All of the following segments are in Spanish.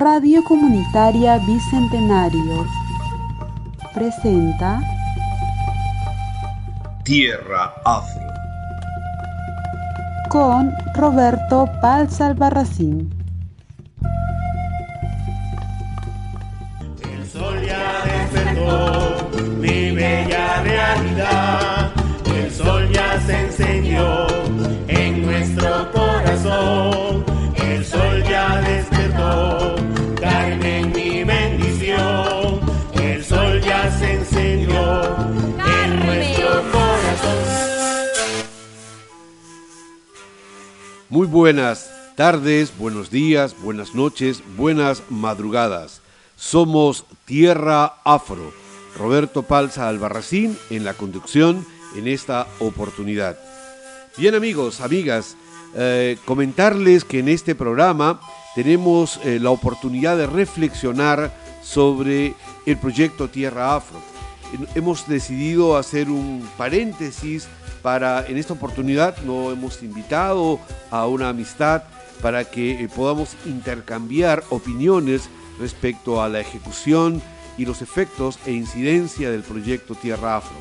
Radio Comunitaria Bicentenario presenta Tierra Afro con Roberto Palza Albarracín. El sol ya despertó mi bella realidad. El sol ya se encendió Muy buenas tardes, buenos días, buenas noches, buenas madrugadas. Somos Tierra Afro. Roberto Palza Albarracín en la conducción en esta oportunidad. Bien amigos, amigas, eh, comentarles que en este programa tenemos eh, la oportunidad de reflexionar sobre el proyecto Tierra Afro. Hemos decidido hacer un paréntesis para, en esta oportunidad, no hemos invitado a una amistad para que eh, podamos intercambiar opiniones respecto a la ejecución y los efectos e incidencia del proyecto Tierra Afro.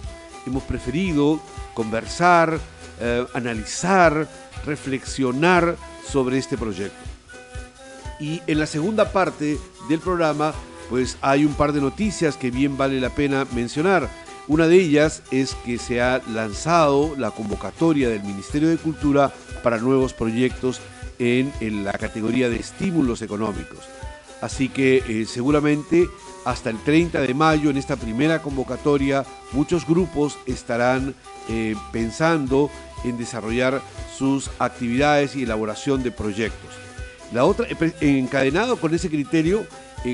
Hemos preferido conversar, eh, analizar, reflexionar sobre este proyecto. Y en la segunda parte del programa, pues hay un par de noticias que bien vale la pena mencionar. Una de ellas es que se ha lanzado la convocatoria del Ministerio de Cultura para nuevos proyectos en, la categoría de estímulos económicos. Así que eh, seguramente hasta el 30 de mayo en esta primera convocatoria muchos grupos estarán eh, pensando en desarrollar sus actividades y elaboración de proyectos. La otra, eh, encadenado con ese criterio,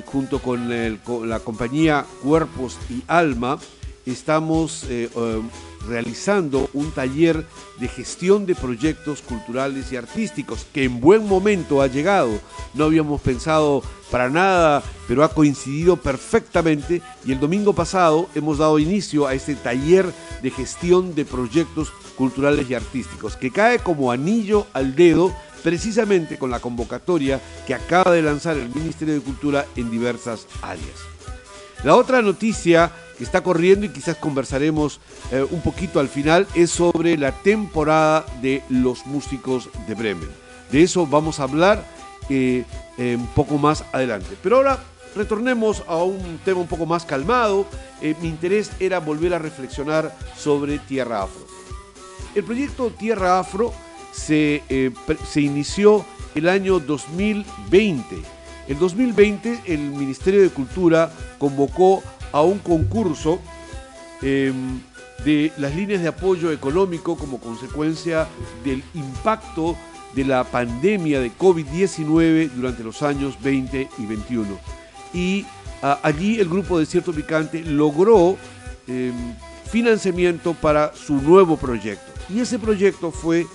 junto con la compañía Cuerpos y Alma, estamos eh, eh, realizando un taller de gestión de proyectos culturales y artísticos que en buen momento ha llegado. No habíamos pensado para nada, pero ha coincidido perfectamente y el domingo pasado hemos dado inicio a este taller de gestión de proyectos culturales y artísticos que cae como anillo al dedo precisamente con la convocatoria que acaba de lanzar el Ministerio de Cultura en diversas áreas. La otra noticia que está corriendo y quizás conversaremos eh, un poquito al final es sobre la temporada de los músicos de Bremen. De eso vamos a hablar eh, eh, un poco más adelante. Pero ahora retornemos a un tema un poco más calmado. Eh, mi interés era volver a reflexionar sobre Tierra Afro. El proyecto Tierra Afro se inició el año 2020. En 2020 el Ministerio de Cultura convocó a un concurso eh, de las líneas de apoyo económico como consecuencia del impacto de la pandemia de COVID-19 durante los años 20 y 21. Y allí el grupo Desierto Picante logró eh, financiamiento para su nuevo proyecto. Y ese proyecto fue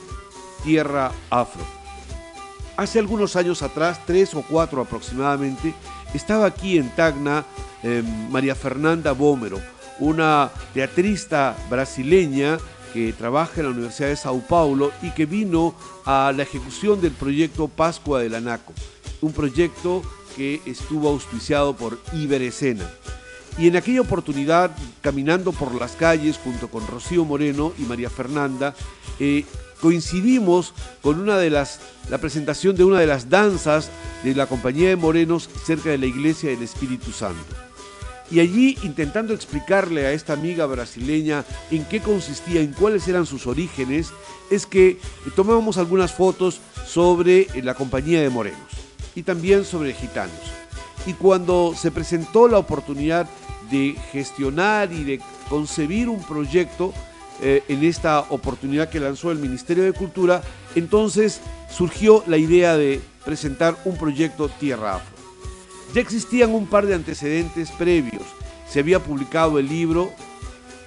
Tierra Afro. Hace algunos años atrás, tres o cuatro aproximadamente, estaba aquí en Tacna eh, María Fernanda Bómero, una teatrista brasileña que trabaja en la Universidad de Sao Paulo y que vino a la ejecución del proyecto Pascua del Anaco, un proyecto que estuvo auspiciado por Iberescena. Y en aquella oportunidad, caminando por las calles junto con Rocío Moreno y María Fernanda, eh, coincidimos con una de las, la presentación de una de las danzas de la Compañía de Morenos cerca de la Iglesia del Espíritu Santo. Y allí, intentando explicarle a esta amiga brasileña en qué consistía, en cuáles eran sus orígenes, es que tomamos algunas fotos sobre eh, la Compañía de Morenos y también sobre gitanos. Y cuando se presentó la oportunidad de gestionar y de concebir un proyecto eh, en esta oportunidad que lanzó el Ministerio de Cultura, entonces surgió la idea de presentar un proyecto Tierra Afro. Ya existían un par de antecedentes previos. Se había publicado el libro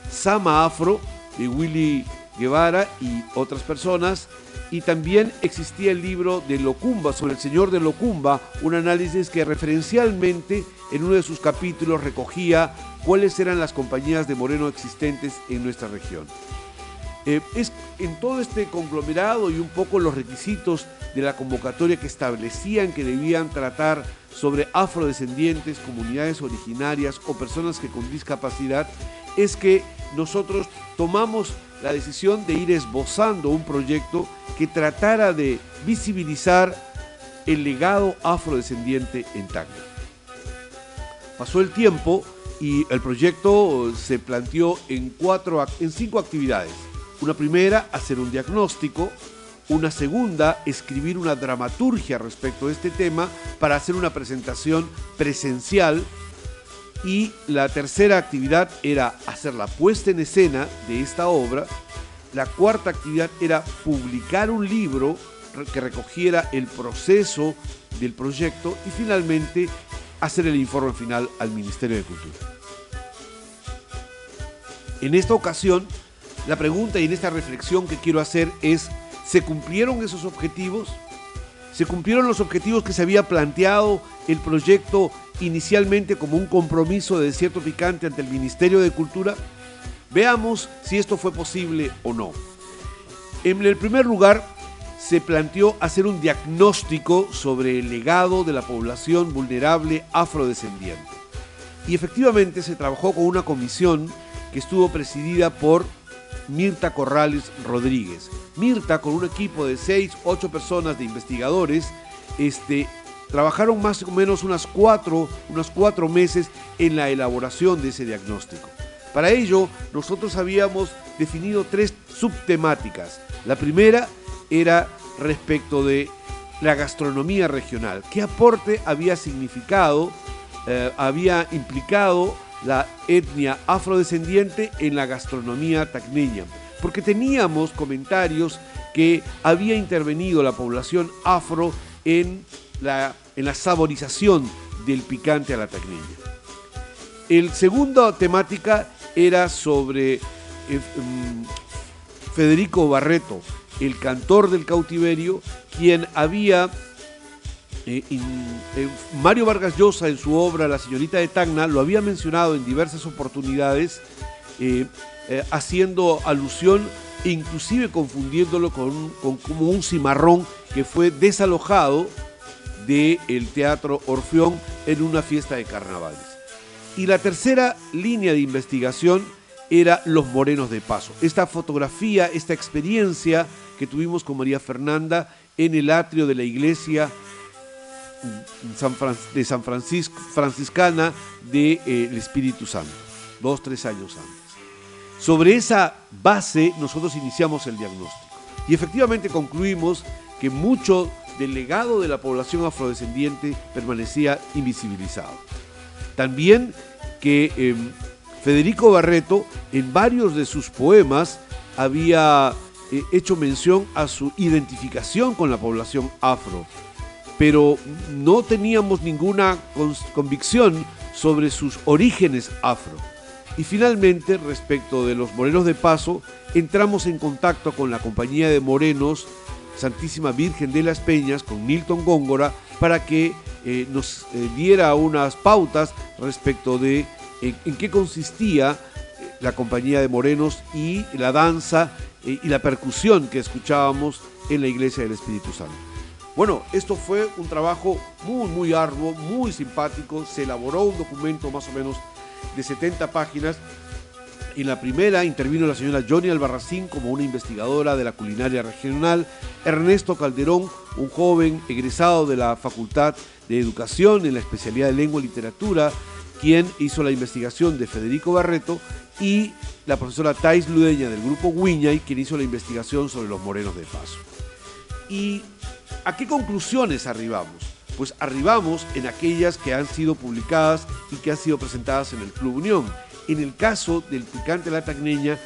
Sama Afro de Willy Guevara y otras personas. Y también existía el libro de Locumba, sobre el señor de Locumba, un análisis que referencialmente en uno de sus capítulos recogía cuáles eran las compañías de Moreno existentes en nuestra región. Eh, es en todo este conglomerado y un poco los requisitos de la convocatoria que establecían que debían tratar sobre afrodescendientes, comunidades originarias o personas que con discapacidad, es que nosotros tomamos la decisión de ir esbozando un proyecto que tratara de visibilizar el legado afrodescendiente en Tacna. Pasó el tiempo y el proyecto se planteó en, cuatro, en cinco actividades. Una primera, hacer un diagnóstico. Una segunda, escribir una dramaturgia respecto a este tema para hacer una presentación presencial. Y la tercera actividad era hacer la puesta en escena de esta obra. La cuarta actividad era publicar un libro que recogiera el proceso del proyecto y finalmente hacer el informe final al Ministerio de Cultura. En esta ocasión la pregunta y en esta reflexión que quiero hacer es, ¿se cumplieron esos objetivos? ¿Se cumplieron los objetivos que se había planteado el proyecto inicialmente como un compromiso de desierto picante ante el Ministerio de Cultura? Veamos si esto fue posible o no. En el primer lugar, se planteó hacer un diagnóstico sobre el legado de la población vulnerable afrodescendiente. Y efectivamente se trabajó con una comisión que estuvo presidida por Mirta Corrales Rodríguez. Mirta, con un equipo de 6, 8 personas de investigadores, este, trabajaron más o menos unas cuatro, unos cuatro meses en la elaboración de ese diagnóstico. Para ello, nosotros habíamos definido tres subtemáticas. La primera era respecto de la gastronomía regional. ¿Qué aporte había significado, eh, había implicado la etnia afrodescendiente en la gastronomía tacneña, porque teníamos comentarios que había intervenido la población afro en en la saborización del picante a la tacneña. El segunda temática era sobre eh, mm, Federico Barreto, el cantor del cautiverio, quien había eh, eh, Mario Vargas Llosa en su obra La señorita de Tacna lo había mencionado en diversas oportunidades, haciendo alusión e inclusive confundiéndolo con, como un cimarrón que fue desalojado del Teatro Orfeón en una fiesta de carnavales. Y la tercera línea de investigación era Los Morenos de Paso. Esta fotografía, esta experiencia que tuvimos con María Fernanda en el atrio de la iglesia de San Francisco, franciscana del de, eh, Espíritu Santo, dos, tres años antes. Sobre esa base nosotros iniciamos el diagnóstico y efectivamente concluimos que mucho del legado de la población afrodescendiente permanecía invisibilizado. También que em, Federico Barreto en varios de sus poemas había eh, hecho mención a su identificación con la población afro pero no teníamos ninguna convicción sobre sus orígenes afro. Y finalmente, respecto de los morenos de paso, entramos en contacto con la compañía de morenos Santísima Virgen de las Peñas, con Milton Góngora, para que eh, nos eh, diera unas pautas respecto de en qué consistía eh, la compañía de morenos y la danza y la percusión que escuchábamos en la iglesia del Espíritu Santo. Bueno, esto fue un trabajo muy, muy arduo, muy simpático. Se elaboró un documento más o menos de 70 páginas. En la primera intervino la señora Johnny Albarracín como una investigadora de la culinaria regional, Ernesto Calderón, un joven egresado de la Facultad de Educación en la especialidad de Lengua y Literatura, quien hizo la investigación de Federico Barreto, y la profesora Thais Ludeña del grupo Wiñay, quien hizo la investigación sobre los morenos de paso. Y ¿A qué conclusiones arribamos? Pues arribamos en aquellas que han sido publicadas y que han sido presentadas en el Club Unión. En el caso del picante la tacneña,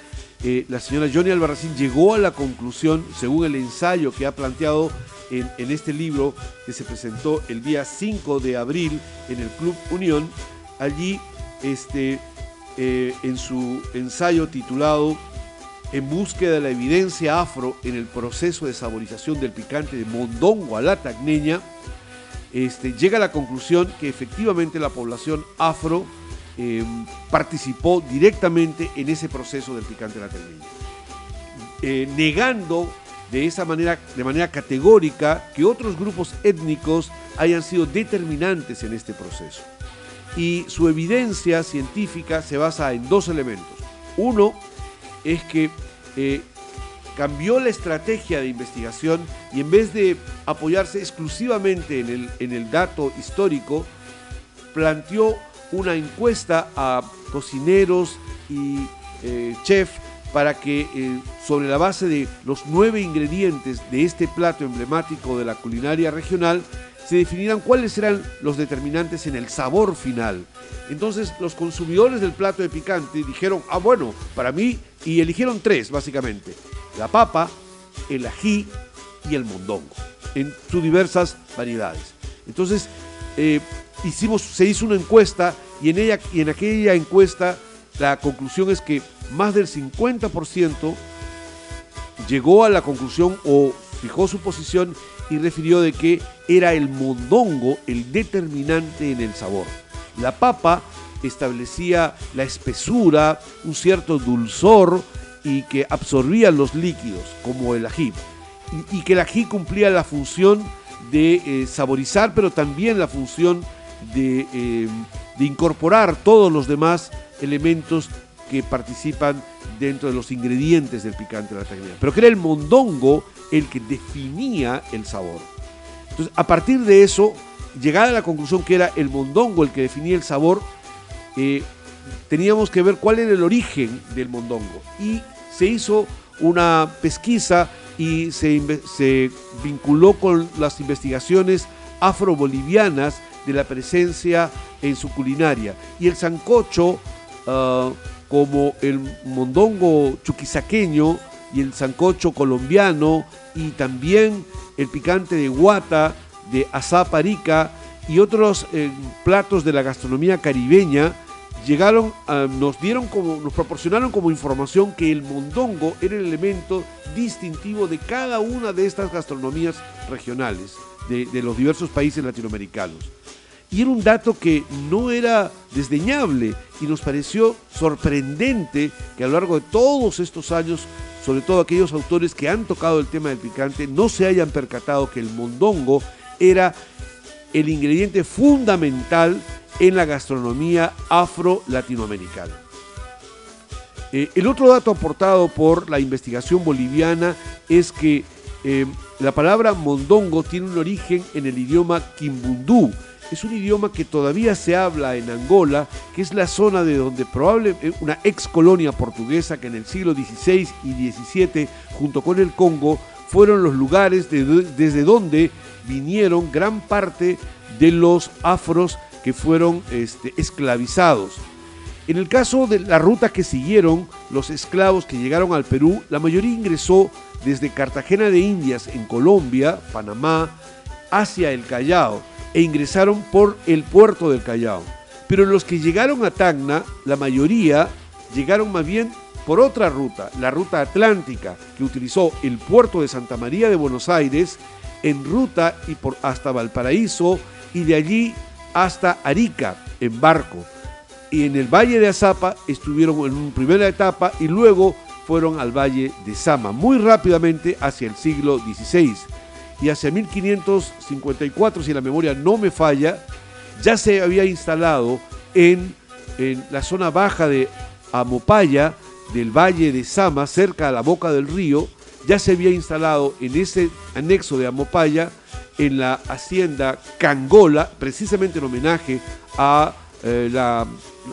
eh, la señora Johnny Albarracín llegó a la conclusión, según el ensayo que ha planteado en, este libro que se presentó el día 5 de abril en el Club Unión, allí este, eh, en su ensayo titulado en búsqueda de la evidencia afro en el proceso de saborización del picante de mondongo a la tacneña, este, llega a la conclusión que efectivamente la población afro em, participó directamente en ese proceso del picante la eh, negando de esa manera, de manera categórica, que otros grupos étnicos hayan sido determinantes en este proceso. Y su evidencia científica se basa en dos elementos. Uno es que eh, cambió la estrategia de investigación y en vez de apoyarse exclusivamente en el, en el dato histórico, planteó una encuesta a cocineros y eh, chefs para que eh, sobre la base de los nueve ingredientes de este plato emblemático de la culinaria regional se definieran cuáles eran los determinantes en el sabor final. Entonces los consumidores del plato de picante dijeron, ah bueno, para mí, y eligieron tres básicamente, la papa, el ají y el mondongo, en sus diversas variedades. Entonces eh, hicimos, se hizo una encuesta y en, ella, y en aquella encuesta la conclusión es que más del 50% llegó a la conclusión o fijó su posición y refirió de que era el mondongo el determinante en el sabor. La papa establecía la espesura, un cierto dulzor y que absorbía los líquidos, como el ají. Y, que el ají cumplía la función de eh, saborizar, pero también la función de, eh, de incorporar todos los demás elementos que participan dentro de los ingredientes del picante de la tagneña, pero que era el mondongo el que definía el sabor. Entonces, a partir de eso, llegada a la conclusión que era el mondongo el que definía el sabor, eh, teníamos que ver cuál era el origen del mondongo. Y se hizo una pesquisa y se, vinculó con las investigaciones afrobolivianas de la presencia en su culinaria. Y el sancocho Ah, como el mondongo chuquisaqueño y el sancocho colombiano y también el picante de guata, de azaparica y otros eh, platos de la gastronomía caribeña llegaron, nos dieron como, nos proporcionaron como información que el mondongo era el elemento distintivo de cada una de estas gastronomías regionales de los diversos países latinoamericanos. Y era un dato que no era desdeñable y nos pareció sorprendente que a lo largo de todos estos años, sobre todo aquellos autores que han tocado el tema del picante, no se hayan percatado que el mondongo era el ingrediente fundamental en la gastronomía afro-latinoamericana. Eh, el otro dato aportado por la investigación boliviana es que eh, la palabra mondongo tiene un origen en el idioma quimbundú, es un idioma que todavía se habla en Angola, que es la zona de donde probablemente una ex colonia portuguesa que en el siglo XVI y XVII, junto con el Congo, fueron los lugares desde donde vinieron gran parte de los afros que fueron este, esclavizados. En el caso de la ruta que siguieron los esclavos que llegaron al Perú, la mayoría ingresó desde Cartagena de Indias en Colombia, Panamá, hacia el Callao e ingresaron por el puerto del Callao. Pero los que llegaron a Tacna, la mayoría llegaron más bien por otra ruta, la ruta atlántica, que utilizó el puerto de Santa María de Buenos Aires en ruta y por hasta Valparaíso y de allí hasta Arica en barco. Y en el Valle de Azapa estuvieron en una primera etapa y luego fueron al Valle de Sama, muy rápidamente hacia el siglo XVI y hacia 1554, si la memoria no me falla, ya se había instalado en, la zona baja de Amopaya, del valle de Sama, cerca a la boca del río, ya se había instalado en ese anexo de Amopaya, en la hacienda Cangola, precisamente en homenaje a eh, la,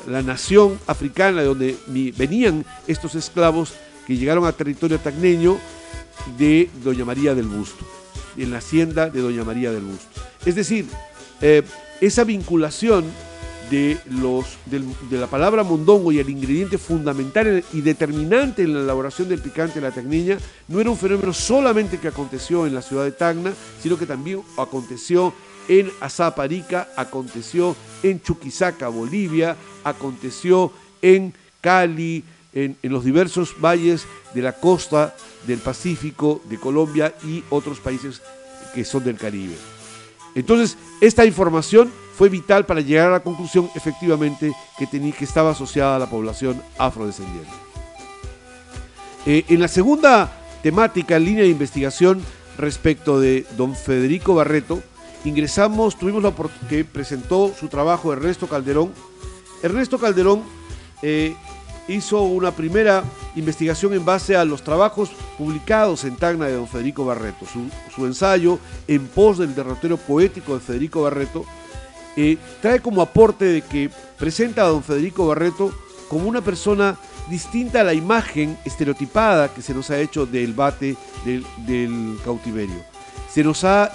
la, nación africana de donde venían estos esclavos que llegaron a territorio tacneño de Doña María del Busto en la hacienda de Doña María del Busto. Es decir, eh, esa vinculación de, los, de, la palabra mondongo y el ingrediente fundamental y determinante en la elaboración del picante de la tacneña no era un fenómeno solamente que aconteció en la ciudad de Tacna, sino que también aconteció en Azaparica, aconteció en Chuquisaca, Bolivia, aconteció en Cali, en, en los diversos valles de la costa del Pacífico, de Colombia y otros países que son del Caribe. Entonces, esta información fue vital para llegar a la conclusión efectivamente que, tenía, que estaba asociada a la población afrodescendiente. Eh, en la segunda temática, línea de investigación respecto de don Federico Barreto, ingresamos, tuvimos la oportunidad que presentó su trabajo Ernesto Calderón. Ernesto Calderón eh, hizo una primera investigación en base a los trabajos publicados en Tacna de don Federico Barreto. Su, ensayo en pos del derrotero poético de Federico Barreto eh, trae como aporte de que presenta a don Federico Barreto como una persona distinta a la imagen estereotipada que se nos ha hecho del bate del, del cautiverio. Se nos ha,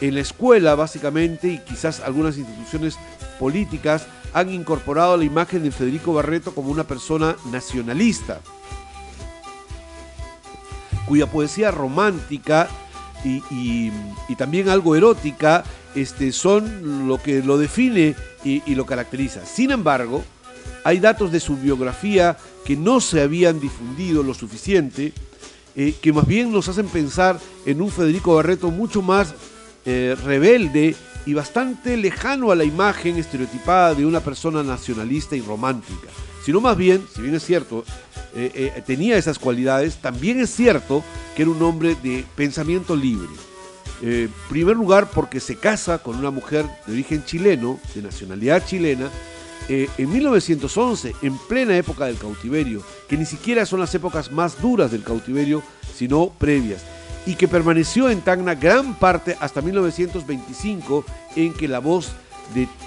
en la escuela básicamente, y quizás algunas instituciones políticas, han incorporado la imagen de Federico Barreto como una persona nacionalista, cuya poesía romántica y, también algo erótica este, son lo que lo define y, lo caracteriza. Sin embargo, hay datos de su biografía que no se habían difundido lo suficiente, eh, que más bien nos hacen pensar en un Federico Barreto mucho más eh, rebelde y bastante lejano a la imagen estereotipada de una persona nacionalista y romántica. Sino más bien, si bien es cierto, eh, eh, tenía esas cualidades, también es cierto que era un hombre de pensamiento libre. Eh, primer lugar, porque se casa con una mujer de origen chileno, de nacionalidad chilena, en 1911, en plena época del cautiverio, que ni siquiera son las épocas más duras del cautiverio, sino previas y que permaneció en Tacna gran parte hasta 1925, en que la voz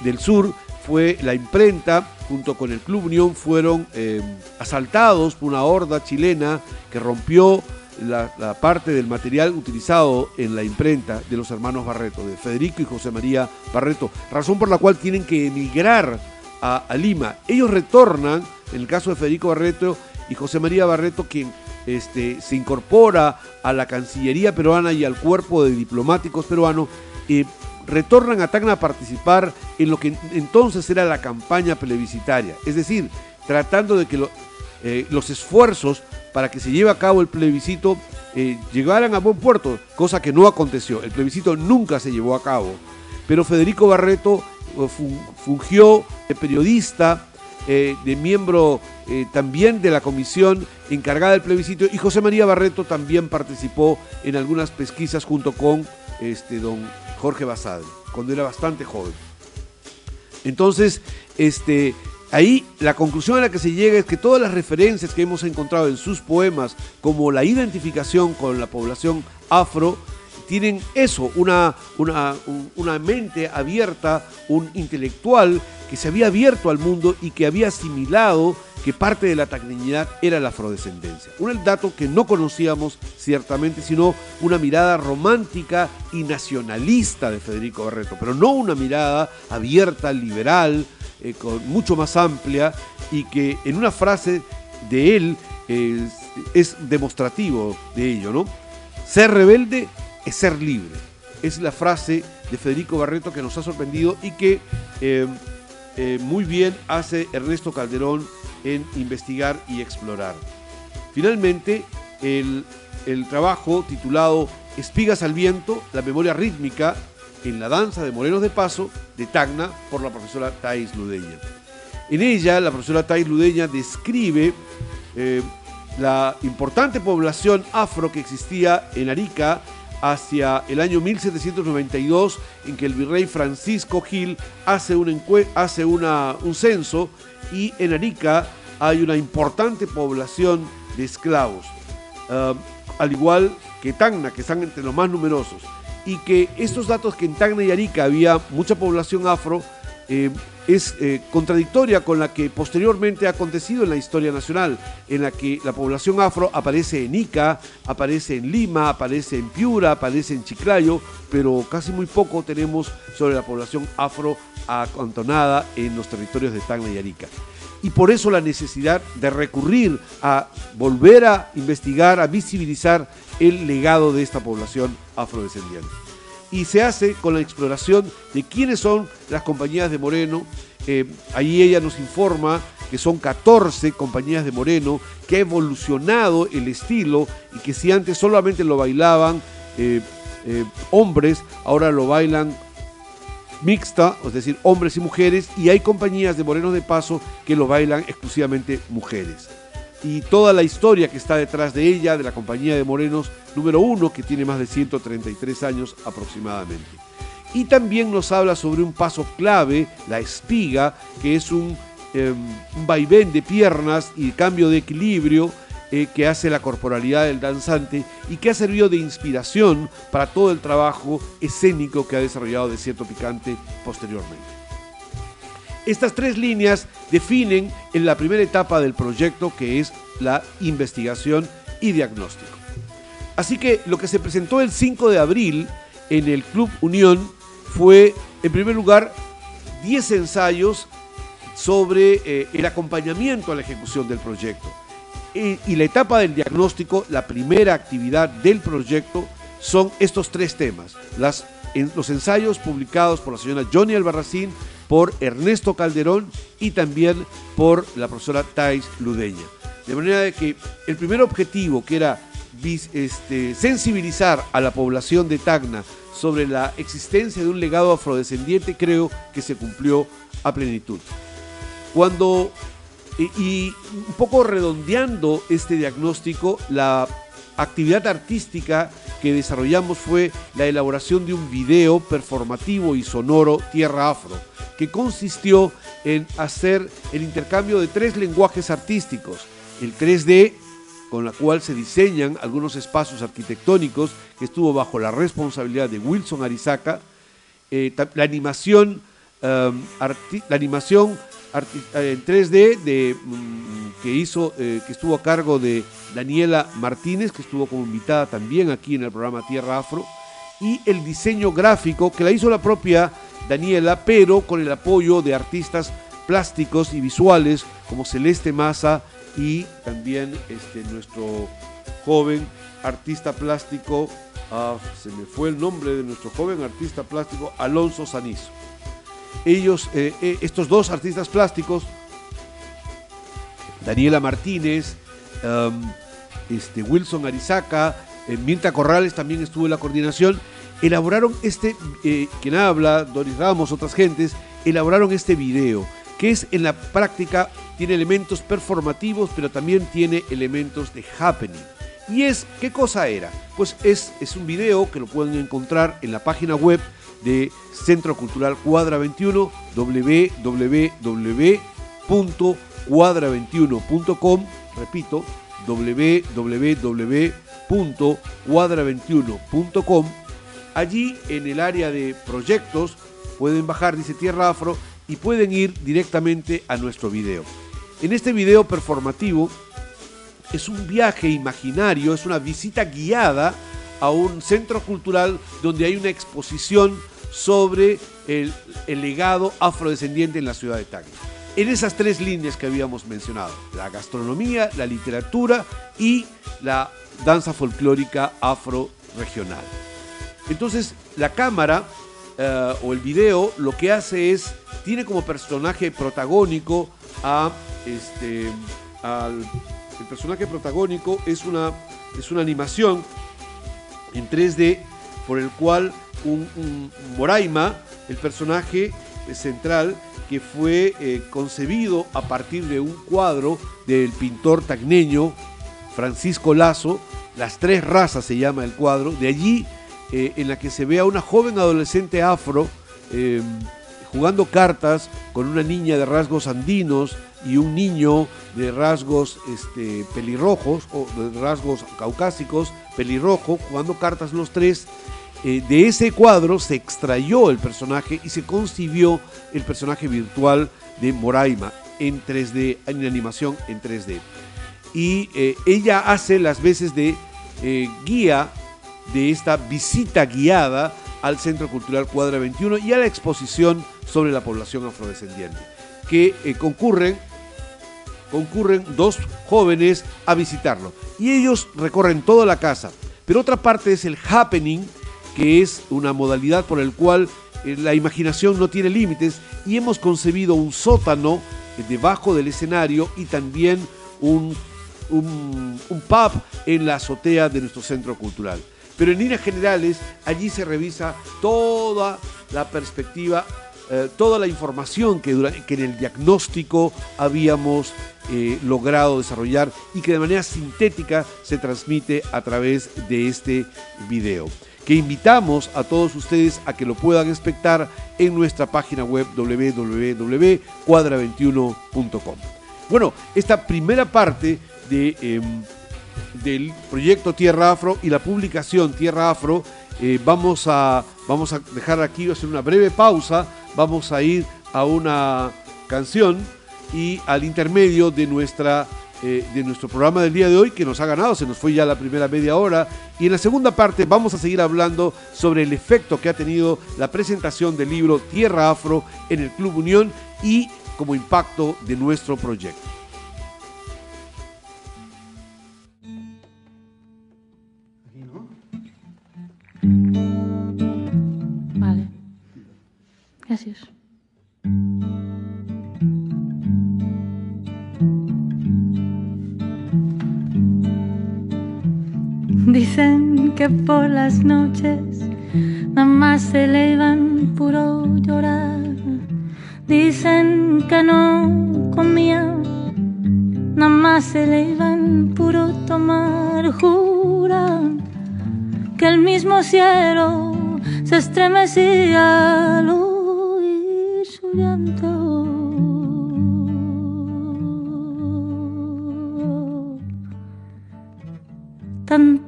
del sur fue la imprenta, junto con el Club Unión, fueron eh, asaltados por una horda chilena que rompió la, parte del material utilizado en la imprenta de los hermanos Barreto, de Federico y José María Barreto, razón por la cual tienen que emigrar a, a Lima. Ellos retornan, en el caso de Federico Barreto y José María Barreto, quien este, se incorpora a la Cancillería peruana y al cuerpo de diplomáticos peruanos, y retornan a Tacna a participar en lo que entonces era la campaña plebiscitaria, es decir, tratando de que eh, los esfuerzos para que se lleve a cabo el plebiscito eh, llegaran a buen puerto, cosa que no aconteció. El plebiscito nunca se llevó a cabo, pero Federico Barreto eh, fungió de periodista, de miembro eh, también de la comisión encargada del plebiscito y José María Barreto también participó en algunas pesquisas junto con este, don Jorge Basade, cuando era bastante joven. Entonces, este, ahí la conclusión a la que se llega es que todas las referencias que hemos encontrado en sus poemas, como la identificación con la población afro, tienen eso, una, una, una mente abierta, un intelectual que se había abierto al mundo y que había asimilado que parte de la tacniñidad era la afrodescendencia. Un dato que no conocíamos ciertamente, sino una mirada romántica y nacionalista de Federico Barreto, pero no una mirada abierta, liberal, eh, con, mucho más amplia y que en una frase de él es, demostrativo de ello, ¿no? Ser rebelde es ser libre. Es la frase de Federico Barreto que nos ha sorprendido y que eh, eh, muy bien hace Ernesto Calderón en investigar y explorar. Finalmente, el, trabajo titulado Espigas al viento, la memoria rítmica en la danza de Morenos de Paso de Tacna por la profesora Thais Ludeña. En ella, la profesora Thais Ludeña describe eh, la importante población afro que existía en Arica hacia el año 1792, en que el virrey Francisco Gil hace, un, hace una, un censo y en Arica hay una importante población de esclavos, ah, al igual que Tacna, que están entre los más numerosos, y que estos datos que en Tacna y Arica había mucha población afro, eh, es eh, contradictoria con la que posteriormente ha acontecido en la historia nacional, en la que la población afro aparece en Ica, aparece en Lima, aparece en Piura, aparece en Chiclayo, pero casi muy poco tenemos sobre la población afro acantonada en los territorios de Tacna y Arica. Y por eso la necesidad de recurrir a volver a investigar, a visibilizar el legado de esta población afrodescendiente y se hace con la exploración de quiénes son las compañías de Moreno. Eh, ahí ella nos informa que son 14 compañías de Moreno, que ha evolucionado el estilo y que si antes solamente lo bailaban eh, eh, hombres, ahora lo bailan mixta, es decir, hombres y mujeres, y hay compañías de morenos de paso que lo bailan exclusivamente mujeres. Y toda la historia que está detrás de ella, de la compañía de morenos número uno, que tiene más de 133 años aproximadamente. Y también nos habla sobre un paso clave, la espiga, que es un, em, vaivén de piernas y cambio de equilibrio eh, que hace la corporalidad del danzante y que ha servido de inspiración para todo el trabajo escénico que ha desarrollado Desierto Picante posteriormente. Estas tres líneas definen en la primera etapa del proyecto que es la investigación y diagnóstico. Así que lo que se presentó el 5 de abril en el Club Unión fue, en primer lugar, 10 ensayos sobre eh, el acompañamiento a la ejecución del proyecto. Y, la etapa del diagnóstico, la primera actividad del proyecto, son estos tres temas. Las, los ensayos publicados por la señora Johnny Albarracín, por Ernesto Calderón y también por la profesora Thais Ludeña. De manera que el primer objetivo, que era este, sensibilizar a la población de Tacna sobre la existencia de un legado afrodescendiente, creo que se cumplió a plenitud. Cuando y, un poco redondeando este diagnóstico, la actividad artística que desarrollamos fue la elaboración de un video performativo y sonoro Tierra Afro, que consistió en hacer el intercambio de tres lenguajes artísticos, el 3D, con la cual se diseñan algunos espacios arquitectónicos, que estuvo bajo la responsabilidad de Wilson Arizaca, eh, la animación, um, la animación eh, en 3D de, mm, que hizo, eh, que estuvo a cargo de Daniela Martínez, que estuvo como invitada también aquí en el programa Tierra Afro, y el diseño gráfico que la hizo la propia Daniela, pero con el apoyo de artistas plásticos y visuales como Celeste Maza y también este, nuestro joven artista plástico, ah, se me fue el nombre de nuestro joven artista plástico, Alonso Sanizo ellos, eh, eh, estos dos artistas plásticos, Daniela Martínez, um, este, Wilson Arizaca, eh, Mirta Corrales también estuvo en la coordinación, elaboraron este, quien habla, Doris Ramos, otras gentes, elaboraron este video, que es en la práctica, tiene elementos performativos, pero también tiene elementos de happening. Y es, ¿qué cosa era? Pues es, es un video que lo pueden encontrar en la página web de Centro Cultural Cuadra 21, www.cuadra21.com, repito, www.cuadra21.com. Allí en el área de proyectos pueden bajar, dice Tierra Afro, y pueden ir directamente a nuestro video. En este video performativo es un viaje imaginario, es una visita guiada a un centro cultural donde hay una exposición sobre el, legado afrodescendiente en la ciudad de Tacna. En esas tres líneas que habíamos mencionado, la gastronomía, la literatura y la danza folclórica afro-regional. Entonces, la cámara eh, o el video lo que hace es, tiene como personaje protagónico a este, el personaje protagónico es una, es una animación en 3D por el cual un, Moraima, el personaje central que fue eh, concebido a partir de un cuadro del pintor tagneño Francisco Lazo, Las tres razas se llama el cuadro, de allí eh, en la que se ve a una joven adolescente afro em, jugando cartas con una niña de rasgos andinos y un niño de rasgos este, pelirrojos o de rasgos caucásicos, pelirrojo, jugando cartas los tres eh, de ese cuadro se extrayó el personaje y se concibió el personaje virtual de Moraima en 3D, en animación en 3D. Y eh, ella hace las veces de eh, guía de esta visita guiada al Centro Cultural Cuadra 21 y a la exposición sobre la población afrodescendiente, que concurren, concurren dos jóvenes a visitarlo. Y ellos recorren toda la casa. Pero otra parte es el happening, que es una modalidad por el cual eh, la imaginación no tiene límites y hemos concebido un sótano debajo del escenario y también un, un, pub en la azotea de nuestro centro cultural. Pero en líneas generales, allí se revisa toda la perspectiva eh, toda la información que, que, en el diagnóstico habíamos eh, logrado desarrollar y que de manera sintética se transmite a través de este video que invitamos a todos ustedes a que lo puedan espectar en nuestra página web www.cuadra21.com. Bueno, esta primera parte de, em, del proyecto Tierra Afro y la publicación Tierra Afro, eh, vamos, a, vamos a dejar aquí, hacer una breve pausa, vamos a ir a una canción y al intermedio de nuestra eh, de nuestro programa del día de hoy que nos ha ganado, se nos fue ya la primera media hora y en la segunda parte vamos a seguir hablando sobre el efecto que ha tenido la presentación del libro Tierra Afro en el Club Unión y como impacto de nuestro proyecto. Vale. Gracias. Dicen que por las noches nada más se elevan puro llorar. Dicen que no comía, nada más se elevan puro tomar. Juran que el mismo cielo se estremecía al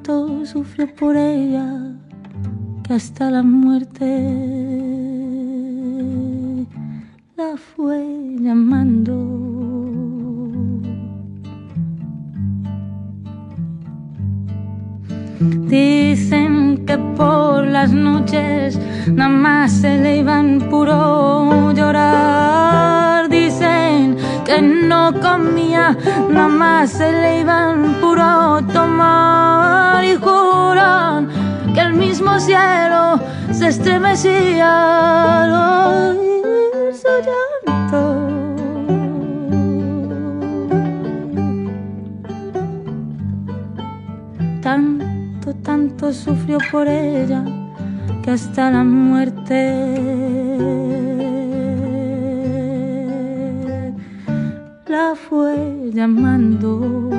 sufrió por ella que hasta la muerte la fue llamando. Dicen que por las noches nada más se le iban puro llorar. Que no comía, nada más se le iban puro tomar y juran que el mismo cielo se estremecía al su llanto. Tanto, tanto sufrió por ella que hasta la muerte la fue llamando.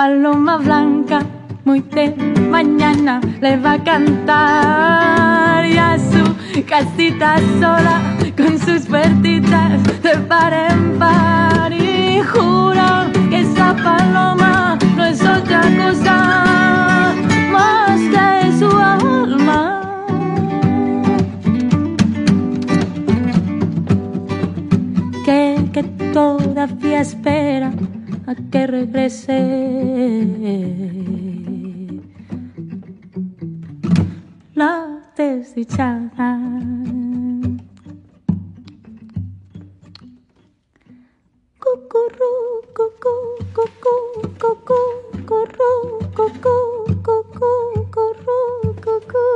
paloma blanca muy de mañana le va a cantar. Y a su casita sola con sus puertitas de par en par y juro que esa paloma no es otra cosa más que su alma. Que, que todavía espera a que regrese. La desdichada. Cucurú, cucú, cucú, cucú, cucú, cucú, cucú, cucú, cucú.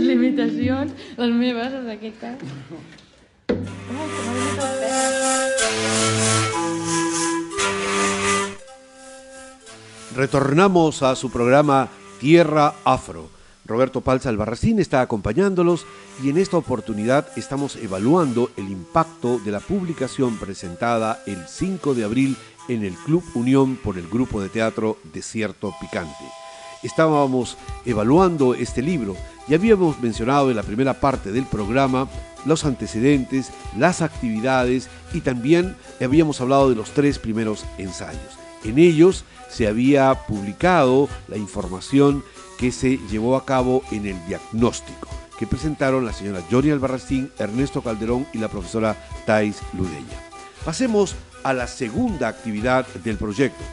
Les limitacions, les meves, en. Retornamos a su programa Tierra Afro. Roberto Palza Albarracín está acompañándolos y en esta oportunidad estamos evaluando el impacto de la publicación presentada el 5 de abril en el Club Unión por el grupo de teatro Desierto Picante. Estábamos evaluando este libro y habíamos mencionado en la primera parte del programa los antecedentes, las actividades y también habíamos hablado de los tres primeros ensayos. En ellos se había publicado la información que se llevó a cabo en el diagnóstico, que presentaron la señora Johnny Albarracín, Ernesto Calderón y la profesora Thais Ludeña. Pasemos a la segunda actividad del proyecto.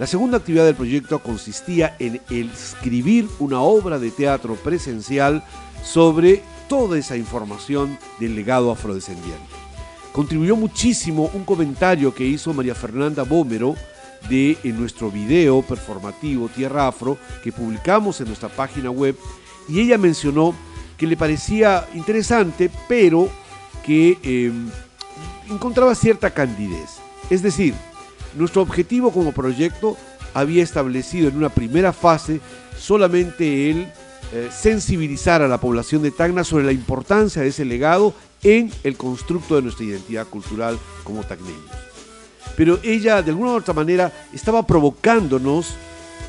La segunda actividad del proyecto consistía en escribir una obra de teatro presencial sobre toda esa información del legado afrodescendiente. Contribuyó muchísimo un comentario que hizo María Fernanda Bómero de en nuestro video performativo Tierra Afro que publicamos en nuestra página web y ella mencionó que le parecía interesante pero que eh, encontraba cierta candidez. Es decir, nuestro objetivo como proyecto había establecido en una primera fase solamente el eh, sensibilizar a la población de Tacna sobre la importancia de ese legado en el constructo de nuestra identidad cultural como tacneños. Pero ella, de alguna u otra manera, estaba provocándonos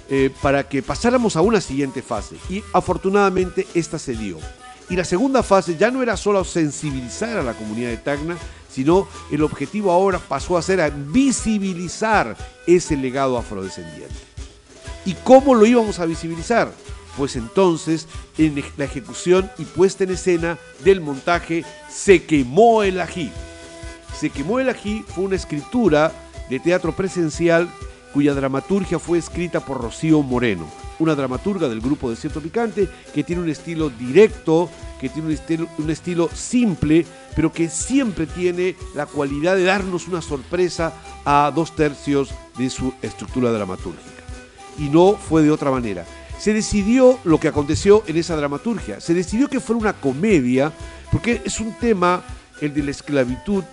eh, para que pasáramos a una siguiente fase. Y afortunadamente esta se dio. Y la segunda fase ya no era solo sensibilizar a la comunidad de Tacna, sino el objetivo ahora pasó a ser a visibilizar ese legado afrodescendiente. ¿Y cómo lo íbamos a visibilizar? Pues entonces, en la ejecución y puesta en escena del montaje Se quemó el ají. Se quemó el ají fue una escritura de teatro presencial cuya dramaturgia fue escrita por Rocío Moreno, una dramaturga del grupo Desierto Picante que tiene un estilo directo, que tiene un estilo, un estilo simple, pero que siempre tiene la cualidad de darnos una sorpresa a dos tercios de su estructura dramatúrgica. Y no fue de otra manera. Se decidió lo que aconteció en esa dramaturgia. Se decidió que fuera una comedia, porque es un tema, el de la esclavitud,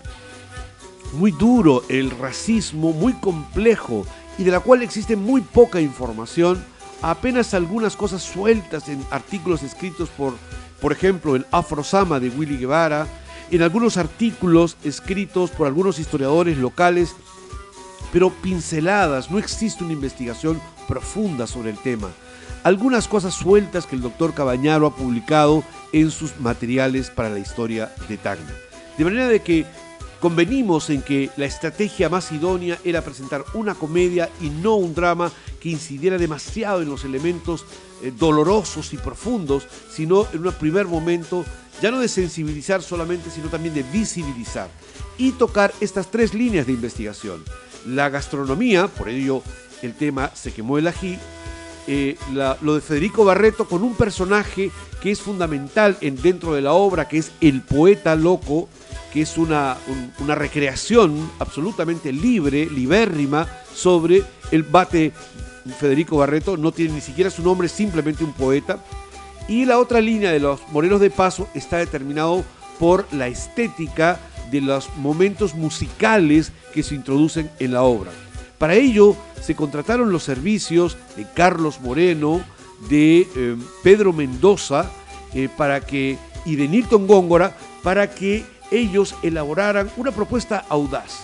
muy duro, el racismo muy complejo y de la cual existe muy poca información, apenas algunas cosas sueltas en artículos escritos por, por ejemplo, el Afrosama de Willy Guevara, en algunos artículos escritos por algunos historiadores locales, pero pinceladas, no existe una investigación profunda sobre el tema. Algunas cosas sueltas que el doctor Cabañaro ha publicado en sus materiales para la historia de Tacna. De manera de que Convenimos en que la estrategia más idónea era presentar una comedia y no un drama que incidiera demasiado en los elementos eh, dolorosos y profundos, sino en un primer momento ya no de sensibilizar solamente, sino también de visibilizar y tocar estas tres líneas de investigación. La gastronomía, por ello el tema Se quemó el ají, eh, lo de Federico Barreto con un personaje que es fundamental en, dentro de la obra, que es el poeta loco, que es una, una recreación absolutamente libre, libérrima, sobre el bate Federico Barreto, no tiene ni siquiera su nombre, simplemente un poeta. Y la otra línea de los Morenos de Paso está determinado por la estética de los momentos musicales que se introducen en la obra. Para ello se contrataron los servicios de Carlos Moreno, de eh, Pedro Mendoza eh, para que, y de Nilton Góngora para que ellos elaboraran una propuesta audaz.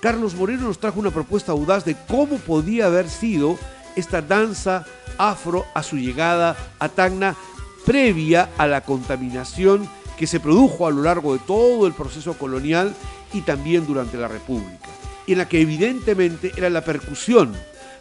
Carlos Moreno nos trajo una propuesta audaz de cómo podía haber sido esta danza afro a su llegada a Tacna previa a la contaminación que se produjo a lo largo de todo el proceso colonial y también durante la República en la que evidentemente era la percusión.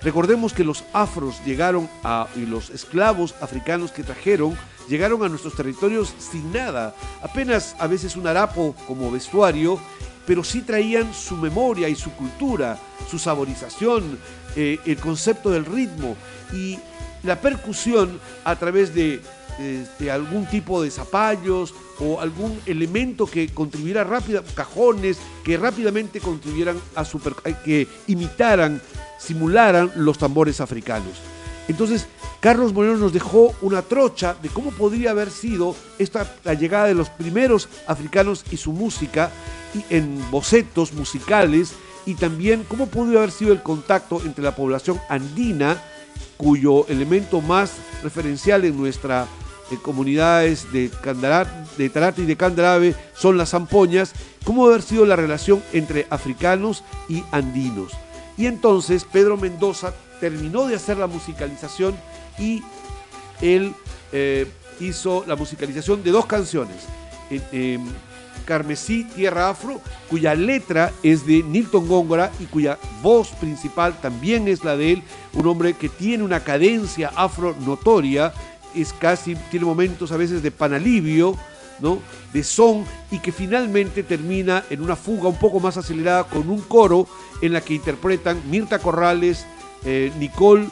Recordemos que los afros llegaron a, y los esclavos africanos que trajeron llegaron a nuestros territorios sin nada, apenas a veces un harapo como vestuario, pero sí traían su memoria y su cultura, su saborización, eh, el concepto del ritmo y la percusión a través de este, algún tipo de zapallos o algún elemento que contribuyera rápida, cajones que rápidamente contribuyeran a super, eh, que imitaran, simularan los tambores africanos. Entonces, Carlos Moreno nos dejó una trocha de cómo podría haber sido esta, la llegada de los primeros africanos y su música y en bocetos musicales y también cómo pudo haber sido el contacto entre la población andina, cuyo elemento más referencial en nuestra comunidades de, de Tarate y de Candarave son las zampoñas, cómo haber sido la relación entre africanos y andinos. Y entonces Pedro Mendoza terminó de hacer la musicalización y él eh, hizo la musicalización de dos canciones. Carmesí, Tierra Afro, cuya letra es de Nilton Góngora y cuya voz principal también es la de él, un hombre que tiene una cadencia afro notoria es casi, tiene momentos a veces de panalivio, de son, y que finalmente termina en una fuga un poco más acelerada con un coro en la que interpretan Mirta Corrales, eh, Nicole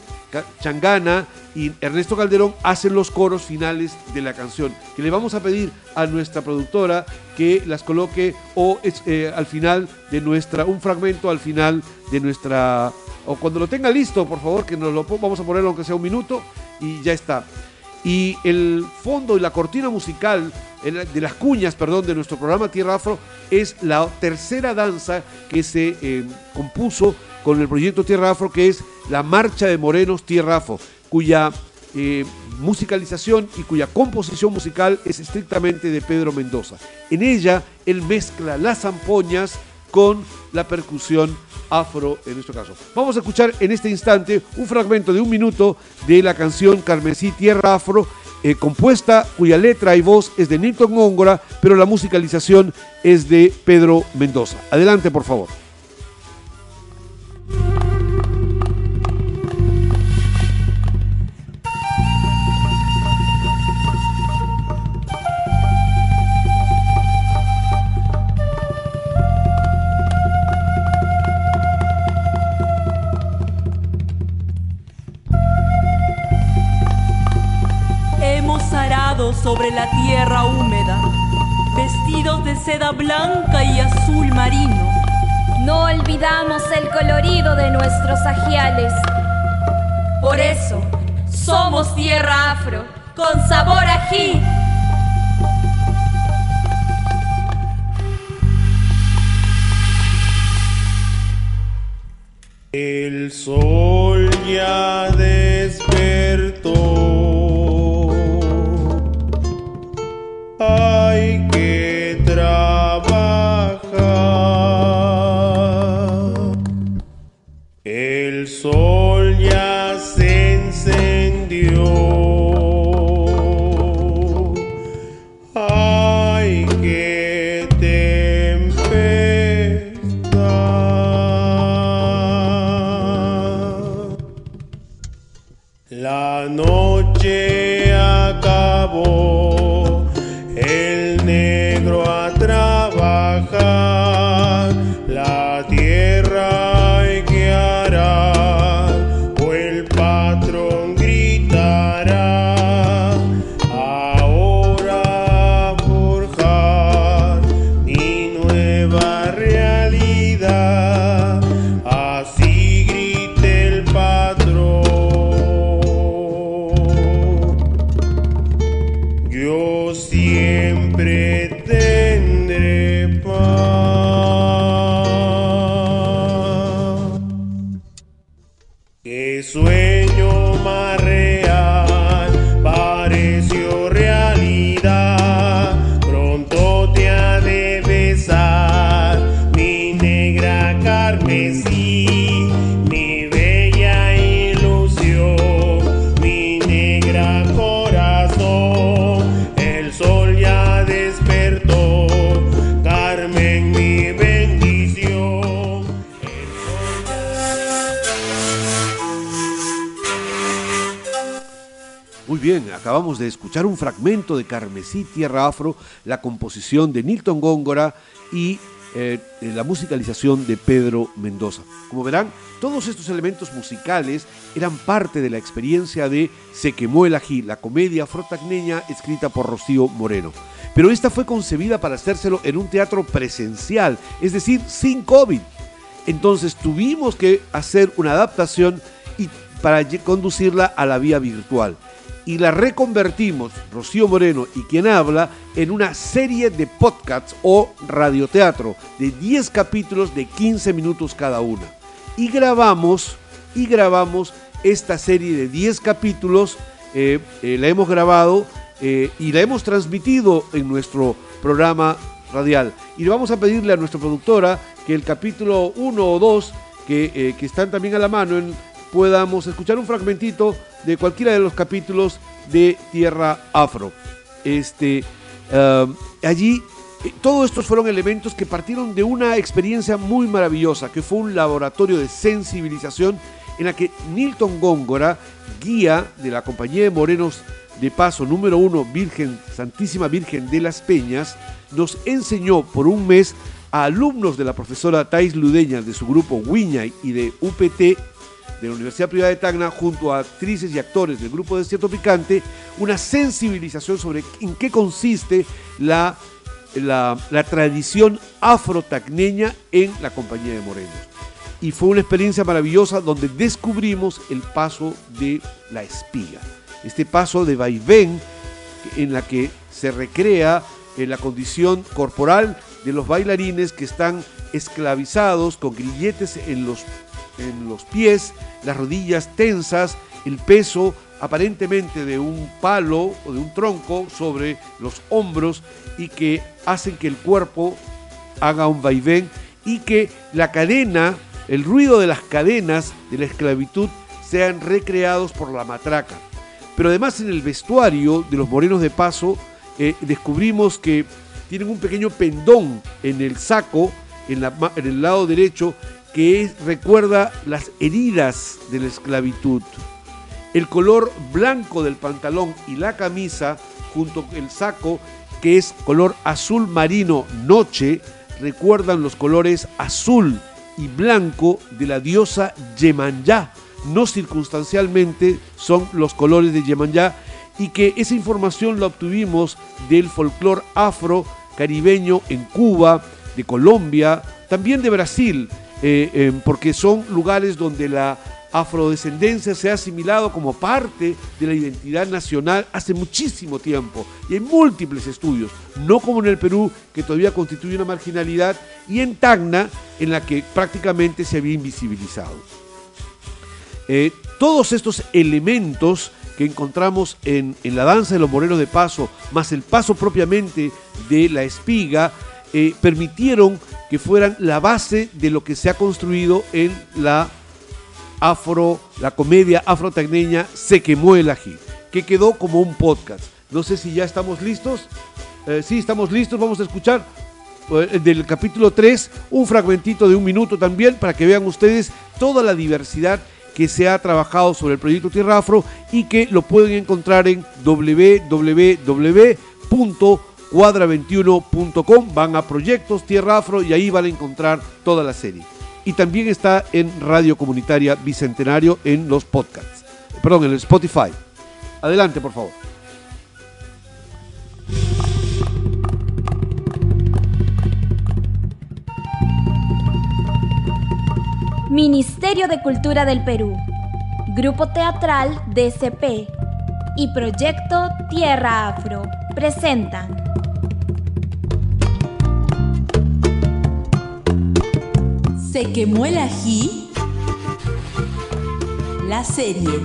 Changana y Ernesto Calderón hacen los coros finales de la canción, que le vamos a pedir a nuestra productora que las coloque o eh, al final de nuestra, un fragmento al final de nuestra, o cuando lo tenga listo, por favor, que nos lo vamos a poner aunque sea un minuto y ya está. Y el fondo y la cortina musical de las cuñas, perdón, de nuestro programa Tierra Afro es la tercera danza que se eh, compuso con el proyecto Tierra Afro, que es la Marcha de Morenos Tierra Afro, cuya eh, musicalización y cuya composición musical es estrictamente de Pedro Mendoza. En ella él mezcla las zampoñas con la percusión afro en nuestro caso. Vamos a escuchar en este instante un fragmento de un minuto de la canción Carmesí Tierra Afro, eh, compuesta cuya letra y voz es de Nilton Góngora, pero la musicalización es de Pedro Mendoza. Adelante, por favor. Sobre la tierra húmeda, vestidos de seda blanca y azul marino. No olvidamos el colorido de nuestros ajiales. Por eso, somos tierra afro, con sabor ají. El sol ya despertó. Acabamos de escuchar un fragmento de Carmesí Tierra Afro, la composición de Nilton Góngora y eh, la musicalización de Pedro Mendoza. Como verán, todos estos elementos musicales eran parte de la experiencia de Se quemó el ají, la comedia afrotagneña escrita por Rocío Moreno. Pero esta fue concebida para hacérselo en un teatro presencial, es decir, sin COVID. Entonces tuvimos que hacer una adaptación y para conducirla a la vía virtual. Y la reconvertimos, Rocío Moreno y quien habla, en una serie de podcasts o radioteatro de 10 capítulos de 15 minutos cada una. Y grabamos, y grabamos esta serie de 10 capítulos, eh, eh, la hemos grabado eh, y la hemos transmitido en nuestro programa radial. Y le vamos a pedirle a nuestra productora que el capítulo 1 o 2, que, que están también a la mano, en- podamos escuchar un fragmentito de cualquiera de los capítulos de Tierra Afro. Este, ah, allí, eh, todos estos fueron elementos que partieron de una experiencia muy maravillosa, que fue un laboratorio de sensibilización en la que Nilton Góngora, guía de la Compañía de Morenos de Paso número uno, Virgen, Santísima Virgen de las Peñas, nos enseñó por un mes a alumnos de la profesora Thais Ludeña de su grupo Wiñay y de UPT de la Universidad Privada de Tacna, junto a actrices y actores del grupo Desierto Picante, una sensibilización sobre en qué consiste la, la, la tradición afrotacneña en la Compañía de Morenos. Y fue una experiencia maravillosa donde descubrimos el paso de la espiga. Este paso de vaivén en la que se recrea eh, la condición corporal de los bailarines que están esclavizados con grilletes en los, en los pies, las rodillas tensas, el peso aparentemente de un palo o de un tronco sobre los hombros y que hacen que el cuerpo haga un vaivén y que la cadena, el ruido de las cadenas de la esclavitud sean recreados por la matraca. Pero además en el vestuario de los morenos de paso eh, descubrimos que tienen un pequeño pendón en el saco, en, el lado derecho, que recuerda las heridas de la esclavitud. El color blanco del pantalón y la camisa, junto con el saco, que es color azul marino noche, recuerdan los colores azul y blanco de la diosa Yemanyá. No circunstancialmente son los colores de Yemanyá y que esa información la obtuvimos del folclore afro caribeño en Cuba, de Colombia, también de Brasil, eh, eh, porque son lugares donde la afrodescendencia se ha asimilado como parte de la identidad nacional hace muchísimo tiempo y hay múltiples estudios, no como en el Perú que todavía constituye una marginalidad y en Tacna en la que prácticamente se había invisibilizado. Eh, todos estos elementos que encontramos en, en la danza de los morenos de paso, más el paso propiamente de la espiga, eh, permitieron que fueran la base de lo que se ha construido en la afro, la comedia afrotagneña Se quemó el ají, que quedó como un podcast. No sé si ya estamos listos. Eh, sí, estamos listos. Vamos a escuchar eh, del capítulo 3 un fragmentito de un minuto también para que vean ustedes toda la diversidad que se ha trabajado sobre el proyecto Tierra Afro y que lo pueden encontrar en www.cuadra21.com. Van a proyectos Tierra Afro y ahí van a encontrar toda la serie. Y también está en Radio Comunitaria Bicentenario en los podcasts. Perdón, en el Spotify. Adelante, por favor. Ministerio de Cultura del Perú, Grupo Teatral DCP y Proyecto Tierra Afro presentan Se quemó el ají. La serie.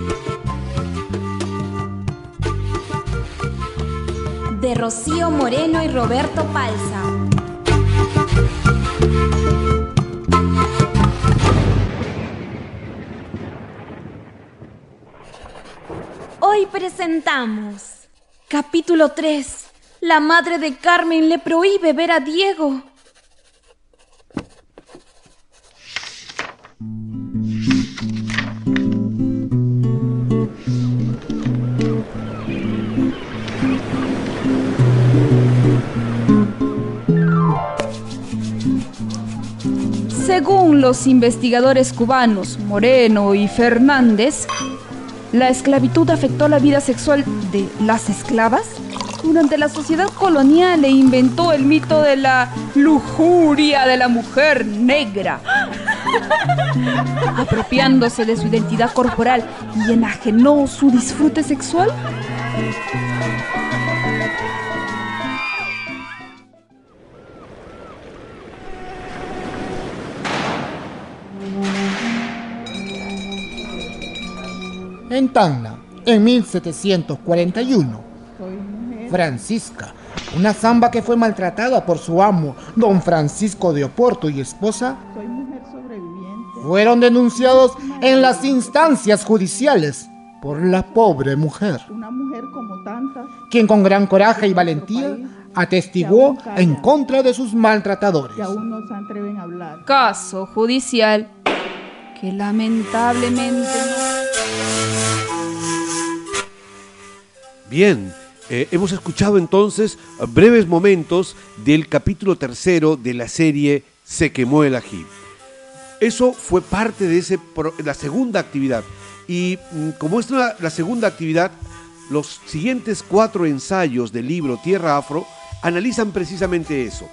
de Rocío Moreno y Roberto Palza. Hoy presentamos capítulo 3. La madre de Carmen le prohíbe ver a Diego. Según los investigadores cubanos Moreno y Fernández, la esclavitud afectó la vida sexual de las esclavas durante la sociedad colonial e inventó el mito de la lujuria de la mujer negra, apropiándose de su identidad corporal y enajenó su disfrute sexual. En Tacna, en 1741, Francisca, una zamba que fue maltratada por su amo, don Francisco de Oporto y esposa, fueron denunciados en las instancias judiciales por la pobre mujer, Una mujer como tantas. quien con gran coraje y valentía atestiguó en contra de sus maltratadores. que aún no se atreven a hablar. Caso judicial que lamentablemente Bien, eh, hemos escuchado entonces breves momentos del capítulo tercero de la serie Se quemó el ají. Eso fue parte de ese la segunda actividad. Y mm, como es la, segunda actividad, los siguientes cuatro ensayos del libro Tierra Afro analizan precisamente eso.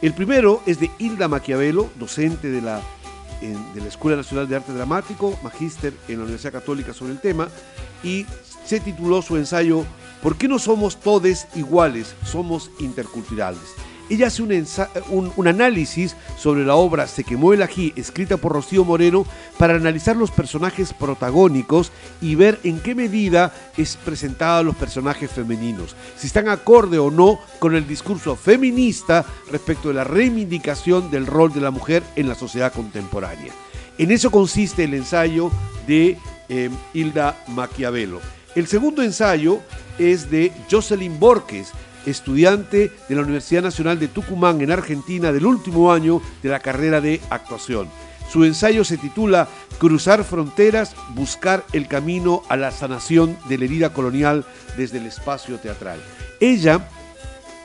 El primero es de Hilda Maquiavelo, docente de la, de la Escuela Nacional de Arte Dramático, magíster en la Universidad Católica sobre el tema, y se tituló su ensayo ¿Por qué no somos todes iguales? Somos interculturales. Ella hace un análisis sobre la obra Se quemó el ají, escrita por Rocío Moreno, para analizar los personajes protagónicos y ver en qué medida es presentada a los personajes femeninos, si están acorde o no con el discurso feminista respecto de la reivindicación del rol de la mujer en la sociedad contemporánea. En eso consiste el ensayo de eh, Hilda Maquiavelo. El segundo ensayo es de Jocelyn Borges, estudiante de la Universidad Nacional de Tucumán en Argentina del último año de la carrera de actuación. Su ensayo se titula Cruzar fronteras, buscar el camino a la sanación de la herida colonial desde el espacio teatral. Ella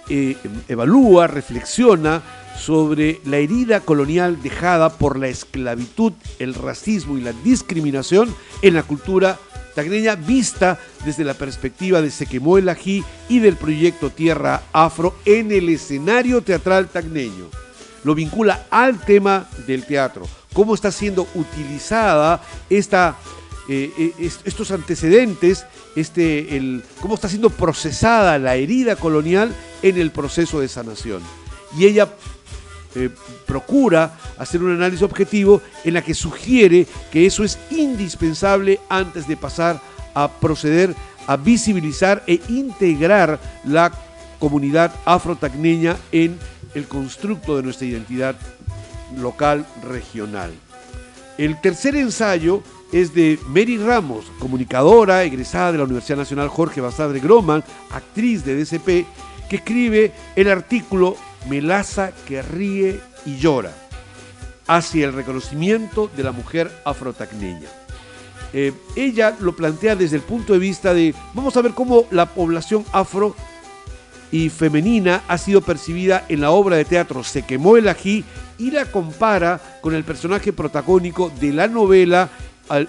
eh, evalúa, reflexiona sobre la herida colonial dejada por la esclavitud, el racismo y la discriminación en la cultura tagneña vista desde la perspectiva de Se quemó el ají y del proyecto Tierra Afro en el escenario teatral tagneño. Lo vincula al tema del teatro, cómo está siendo utilizada esta, eh, eh, est- estos antecedentes, este, cómo está siendo procesada la herida colonial en el proceso de sanación. Y ella eh, procura hacer un análisis objetivo en la que sugiere que eso es indispensable antes de pasar a proceder a visibilizar e integrar la comunidad afrotacneña en el constructo de nuestra identidad local regional. El tercer ensayo es de Mary Ramos, comunicadora egresada de la Universidad Nacional Jorge Basadre Groman, actriz de DCP, que escribe el artículo Melaza que ríe y llora hacia el reconocimiento de la mujer afrotacneña. Eh, ella lo plantea desde el punto de vista de, vamos a ver cómo la población afro y femenina ha sido percibida en la obra de teatro Se quemó el ají y la compara con el personaje protagónico de la novela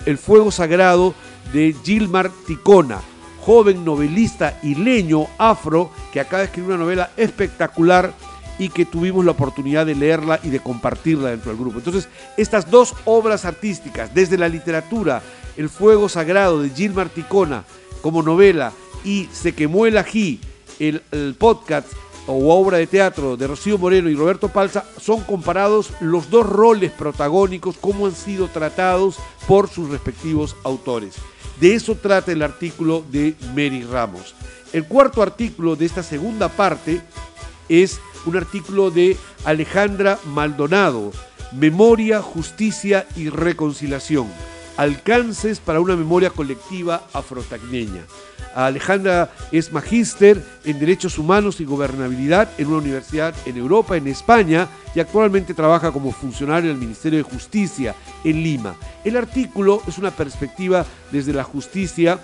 El fuego sagrado de Gilmar Ticona, joven novelista leño afro que acaba de escribir una novela espectacular y que tuvimos la oportunidad de leerla y de compartirla dentro del grupo. Entonces, estas dos obras artísticas, desde la literatura, El fuego sagrado de Gilmar Ticona como novela y Se quemó el ají, el, el podcast o obra de teatro de Rocío Moreno y Roberto Palza son comparados los dos roles protagónicos, cómo han sido tratados por sus respectivos autores. De eso trata el artículo de Mary Ramos. El cuarto artículo de esta segunda parte es un artículo de Alejandra Maldonado, Memoria, Justicia y Reconciliación, alcances para una memoria colectiva afrotagneña. Alejandra es magíster en Derechos Humanos y Gobernabilidad en una universidad en Europa, en España, y actualmente trabaja como funcionario del Ministerio de Justicia en Lima. El artículo es una perspectiva desde la justicia,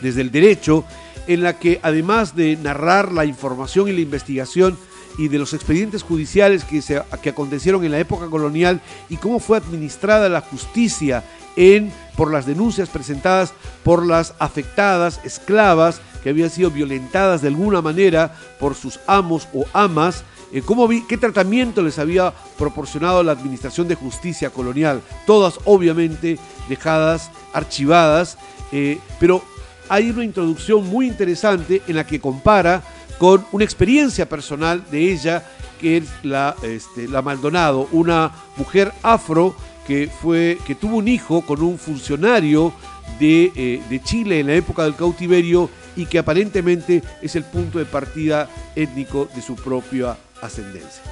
desde el derecho, en la que además de narrar la información y la investigación y de los expedientes judiciales que, se, que acontecieron en la época colonial y cómo fue administrada la justicia en, por las denuncias presentadas por las afectadas esclavas que habían sido violentadas de alguna manera por sus amos o amas, eh, cómo qué tratamiento les había proporcionado la Administración de Justicia Colonial, todas obviamente dejadas, archivadas, eh, pero hay una introducción muy interesante en la que compara con una experiencia personal de ella, que es la, este, la Maldonado, una mujer afro que, fue, que tuvo un hijo con un funcionario de, eh, de, Chile en la época del cautiverio y que aparentemente es el punto de partida étnico de su propia ascendencia.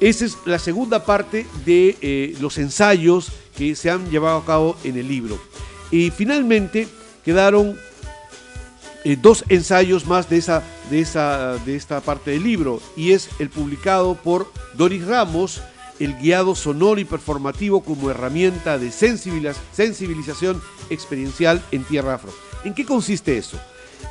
Esa es la segunda parte de eh, los ensayos que se han llevado a cabo en el libro. Y finalmente quedaron eh, dos ensayos más de, esa, de, esa, de esta parte del libro y es el publicado por Doris Ramos, el guiado sonoro y performativo como herramienta de sensibilización experiencial en tierra afro. ¿En qué consiste eso?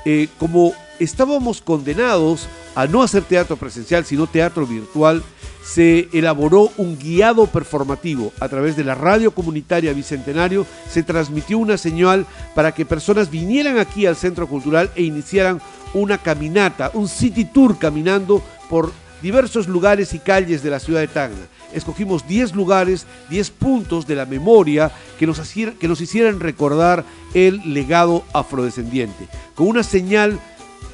Eh, como estábamos condenados a no hacer teatro presencial, sino teatro virtual, se elaboró un guiado performativo a través de la radio comunitaria Bicentenario, se transmitió una señal para que personas vinieran aquí al centro cultural e iniciaran una caminata, un city tour caminando por diversos lugares y calles de la ciudad de Tacna. Escogimos 10 lugares, 10 puntos de la memoria que nos, que nos hicieran recordar el legado afrodescendiente, con una señal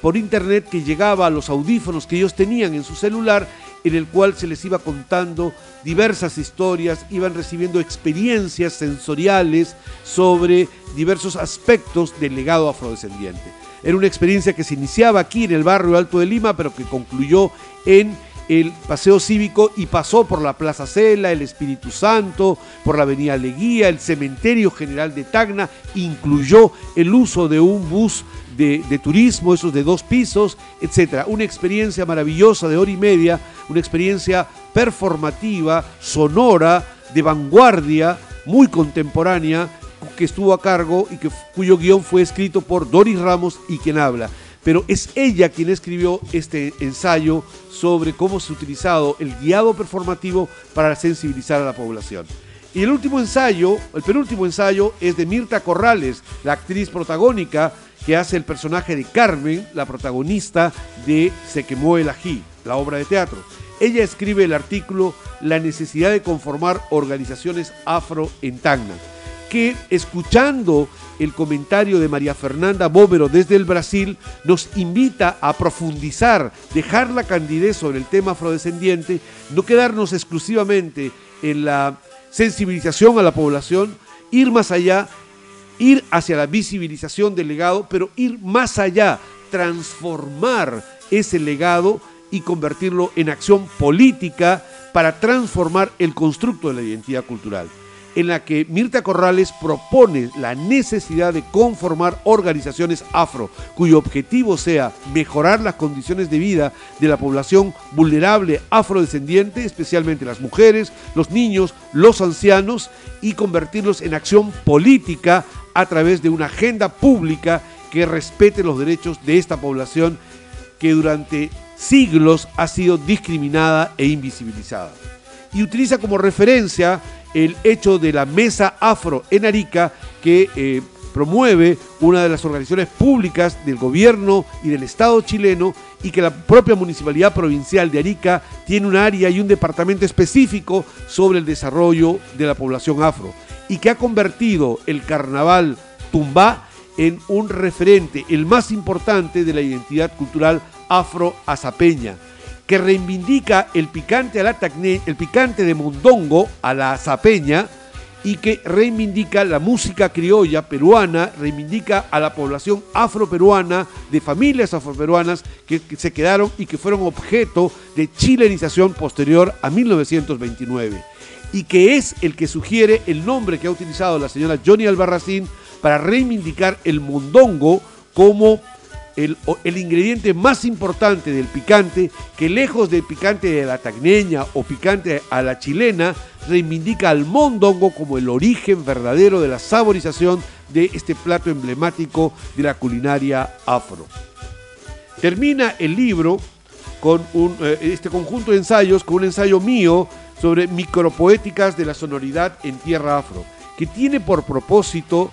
por internet que llegaba a los audífonos que ellos tenían en su celular, en el cual se les iba contando diversas historias, iban recibiendo experiencias sensoriales sobre diversos aspectos del legado afrodescendiente. Era una experiencia que se iniciaba aquí en el barrio Alto de Lima, pero que concluyó en el paseo cívico y pasó por la Plaza Cela, el Espíritu Santo, por la Avenida Leguía, el Cementerio General de Tacna, incluyó el uso de un bus de, turismo, esos de dos pisos, etc. Una experiencia maravillosa de hora y media, una experiencia performativa, sonora, de vanguardia, muy contemporánea, que estuvo a cargo y que, cuyo guion fue escrito por Doris Ramos y quien habla pero es ella quien escribió este ensayo sobre cómo se ha utilizado el guiado performativo para sensibilizar a la población. Y el último ensayo, el penúltimo ensayo, es de Mirta Corrales, la actriz protagónica que hace el personaje de Carmen, la protagonista de Se quemó el ají, la obra de teatro. Ella escribe el artículo La necesidad de conformar organizaciones afro en Tacna, que escuchando el comentario de María Fernanda Bóvero desde el Brasil nos invita a profundizar, dejar la candidez sobre el tema afrodescendiente, no quedarnos exclusivamente en la sensibilización a la población, ir más allá, ir hacia la visibilización del legado, pero ir más allá, transformar ese legado y convertirlo en acción política para transformar el constructo de la identidad cultural. en la que Mirta Corrales propone la necesidad de conformar organizaciones afro, cuyo objetivo sea mejorar las condiciones de vida de la población vulnerable afrodescendiente, especialmente las mujeres, los niños, los ancianos, y convertirlos en acción política a través de una agenda pública que respete los derechos de esta población que durante siglos ha sido discriminada e invisibilizada. Y utiliza como referencia el hecho de la Mesa Afro en Arica que eh, promueve una de las organizaciones públicas del gobierno y del Estado chileno y que la propia Municipalidad Provincial de Arica tiene un área y un departamento específico sobre el desarrollo de la población afro y que ha convertido el carnaval Tumbá en un referente, el más importante de la identidad cultural afro-azapeña que reivindica el picante, a la el picante de mondongo a la zapeña y que reivindica la música criolla peruana, reivindica a la población afroperuana, de familias afroperuanas que, que se quedaron y que fueron objeto de chilenización posterior a 1929 y que es el que sugiere el nombre que ha utilizado la señora Johnny Albarracín para reivindicar el mondongo como el, ingrediente más importante del picante, que lejos del picante de la tagneña o picante a la chilena, reivindica al mondongo como el origen verdadero de la saborización de este plato emblemático de la culinaria afro. Termina el libro con eh, este conjunto de ensayos, con un ensayo mío sobre micropoéticas de la sonoridad en tierra afro, que tiene por propósito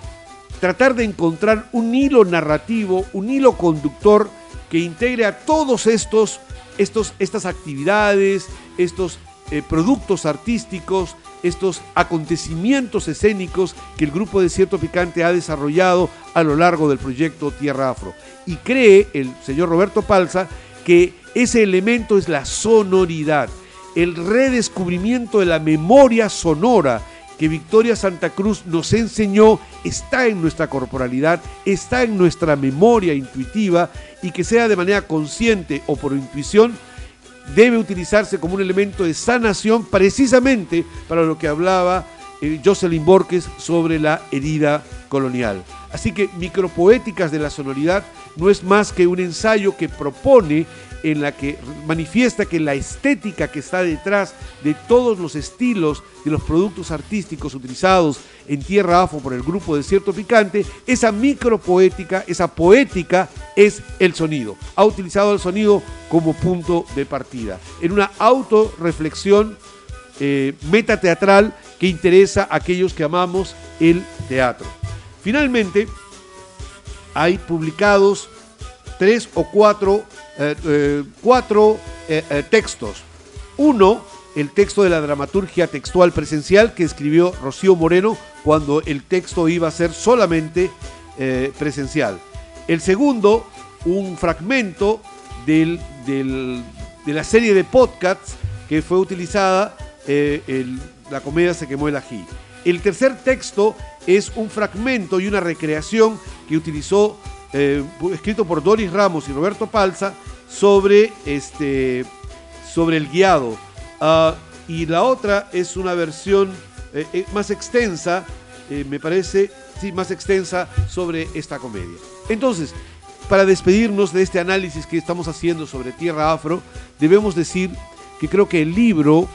tratar de encontrar un hilo narrativo, un hilo conductor que integre a todos estos, estos estas actividades, estos eh, productos artísticos, estos acontecimientos escénicos que el grupo Desierto Picante ha desarrollado a lo largo del proyecto Tierra Afro. Y cree el señor Roberto Palza que ese elemento es la sonoridad, el redescubrimiento de la memoria sonora que Victoria Santa Cruz nos enseñó está en nuestra corporalidad, está en nuestra memoria intuitiva y que sea de manera consciente o por intuición, debe utilizarse como un elemento de sanación precisamente para lo que hablaba eh, Jocelyn Borges sobre la herida colonial. Así que Micropoéticas de la Sonoridad no es más que un ensayo que propone en la que manifiesta que la estética que está detrás de todos los estilos de los productos artísticos utilizados en Tierra Afro por el grupo Desierto Picante, esa micropoética, esa poética es el sonido. Ha utilizado el sonido como punto de partida, en una autorreflexión eh, metateatral que interesa a aquellos que amamos el teatro. Finalmente, hay publicados tres o cuatro cuatro eh, textos. Uno, el texto de la dramaturgia textual presencial que escribió Rocío Moreno cuando el texto iba a ser solamente presencial. El segundo, un fragmento de la serie de podcasts que fue utilizada, la comedia Se quemó el ají. El tercer texto es un fragmento y una recreación que utilizó eh, escrito por Doris Ramos y Roberto Palza, sobre, este, sobre el guiado. Ah, y la otra es una versión eh, eh, más extensa, me parece, sí, más extensa sobre esta comedia. Entonces, para despedirnos de este análisis que estamos haciendo sobre Tierra Afro, debemos decir que creo que el libro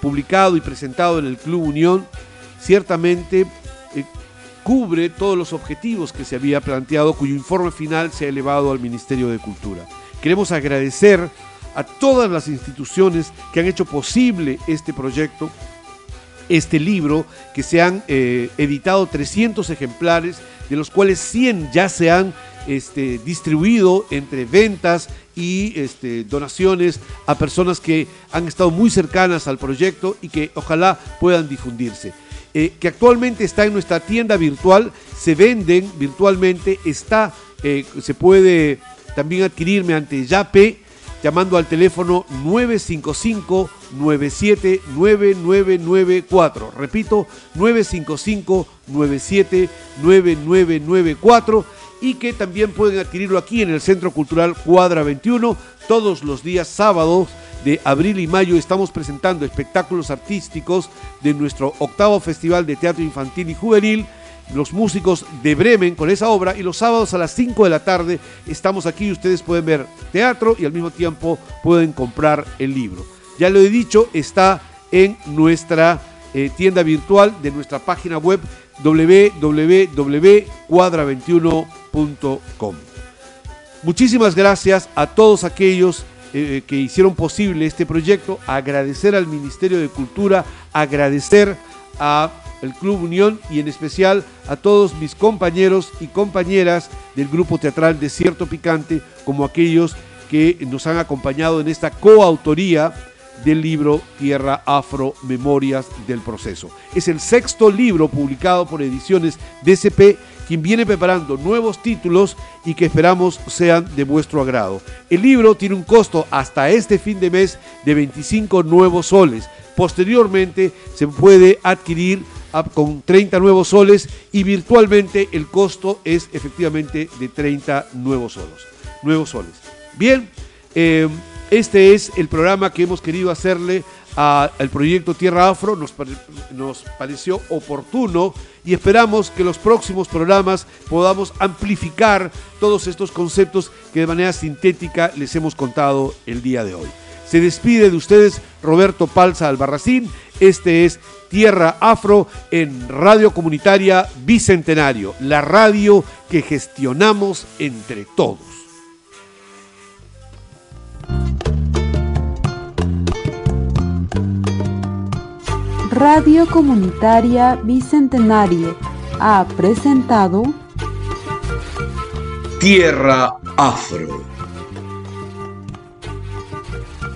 publicado y presentado en el Club Unión ciertamente cubre todos los objetivos que se había planteado, cuyo informe final se ha elevado al Ministerio de Cultura. Queremos agradecer a todas las instituciones que han hecho posible este proyecto, este libro, que se han eh, editado 300 ejemplares, de los cuales 100 ya se han este, distribuido entre ventas y este, donaciones a personas que han estado muy cercanas al proyecto y que ojalá puedan difundirse. Eh, que actualmente está en nuestra tienda virtual, se venden virtualmente, está, eh, se puede también adquirir mediante YAPE llamando al teléfono 955-979994. Repito, 955-979994 y que también pueden adquirirlo aquí en el Centro Cultural Cuadra 21 todos los días sábados de abril y mayo estamos presentando espectáculos artísticos de nuestro octavo Festival de Teatro Infantil y Juvenil los músicos de Bremen con esa obra y los sábados a las 5 de la tarde estamos aquí y ustedes pueden ver teatro y al mismo tiempo pueden comprar el libro. Ya lo he dicho, está en nuestra eh, tienda virtual de nuestra página web www.cuadra21.com. Muchísimas gracias a todos aquellos eh, que hicieron posible este proyecto, agradecer al Ministerio de Cultura, agradecer a el Club Unión y en especial a todos mis compañeros y compañeras del grupo teatral Desierto Picante, como aquellos que nos han acompañado en esta coautoría del libro Tierra Afro Memorias del Proceso. Es el sexto libro publicado por Ediciones DCP, quien viene preparando nuevos títulos y que esperamos sean de vuestro agrado. El libro tiene un costo hasta este fin de mes de 25 nuevos soles. Posteriormente se puede adquirir con 30 nuevos soles y virtualmente el costo es efectivamente de 30 nuevos soles. Nuevos soles. Bien, eh, este es el programa que hemos querido hacerle al proyecto Tierra Afro, nos, nos pareció oportuno y esperamos que los próximos programas podamos amplificar todos estos conceptos que de manera sintética les hemos contado el día de hoy. Se despide de ustedes Roberto Palza Albarracín. Este es Tierra Afro en Radio Comunitaria Bicentenario, la radio que gestionamos entre todos. Radio Comunitaria Bicentenario ha presentado Tierra Afro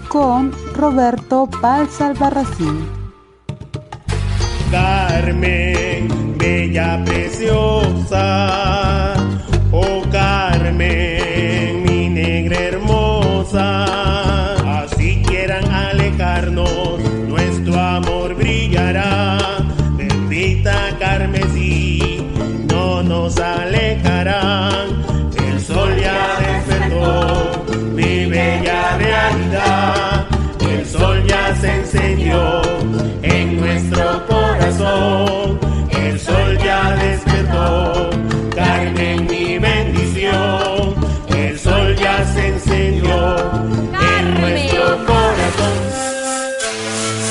con Roberto Paz Albarracín. Carmen, bella preciosa, oh Carmen, mi negra hermosa, así quieran alejarnos, nos alejarán, el sol ya despertó, mi bella realidad, el sol ya se encendió en nuestro corazón,